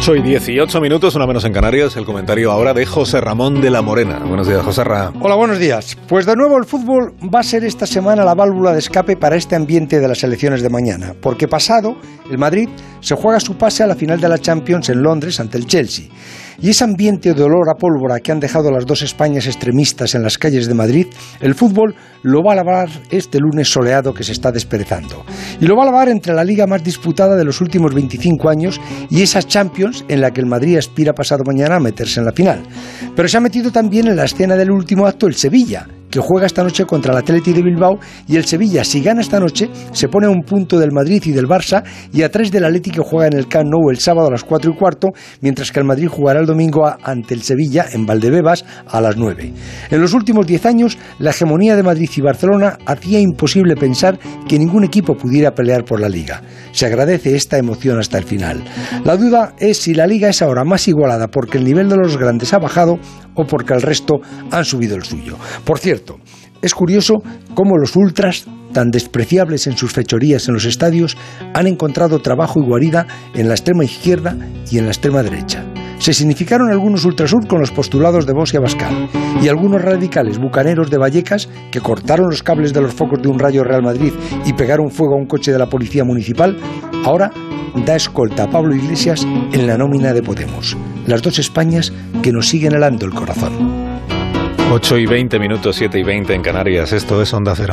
8 y 18 minutos, una menos en Canarias, el comentario ahora de José Ramón de la Morena. Buenos días, José Ramón. Hola, buenos días. Pues de nuevo el fútbol va a ser esta semana la válvula de escape para este ambiente de las elecciones de mañana, porque pasado, el Madrid se juega su pase a la final de la Champions en Londres ante el Chelsea. Y ese ambiente de olor a pólvora que han dejado las dos Españas extremistas en las calles de Madrid, el fútbol lo va a lavar este lunes soleado que se está desperezando. Y lo va a lavar entre la liga más disputada de los últimos 25 años y esa Champions en la que el Madrid aspira pasado mañana a meterse en la final. Pero se ha metido también en la escena del último acto el Sevilla, que juega esta noche contra el Atleti de Bilbao y el Sevilla, si gana esta noche, se pone a un punto del Madrid y del Barça y a tres del Atleti que juega en el Camp Nou el sábado a las 4 y cuarto, mientras que el Madrid jugará el domingo ante el Sevilla en Valdebebas a las 9. En los últimos 10 años, la hegemonía de Madrid y Barcelona hacía imposible pensar que ningún equipo pudiera pelear por la liga. Se agradece esta emoción hasta el final. La duda es si la liga es ahora más igualada porque el nivel de los grandes ha bajado o porque el resto han subido el suyo. Por cierto, es curioso cómo los ultras, tan despreciables en sus fechorías en los estadios, han encontrado trabajo y guarida en la extrema izquierda y en la extrema derecha. Se significaron algunos ultrasur con los postulados de Bosch y y algunos radicales bucaneros de Vallecas que cortaron los cables de los focos de un rayo Real Madrid y pegaron fuego a un coche de la policía municipal, ahora da escolta a Pablo Iglesias en la nómina de Podemos. Las dos Españas que nos siguen helando el corazón. 8 y 20 minutos, 7 y 20 en Canarias. Esto es Onda Cero.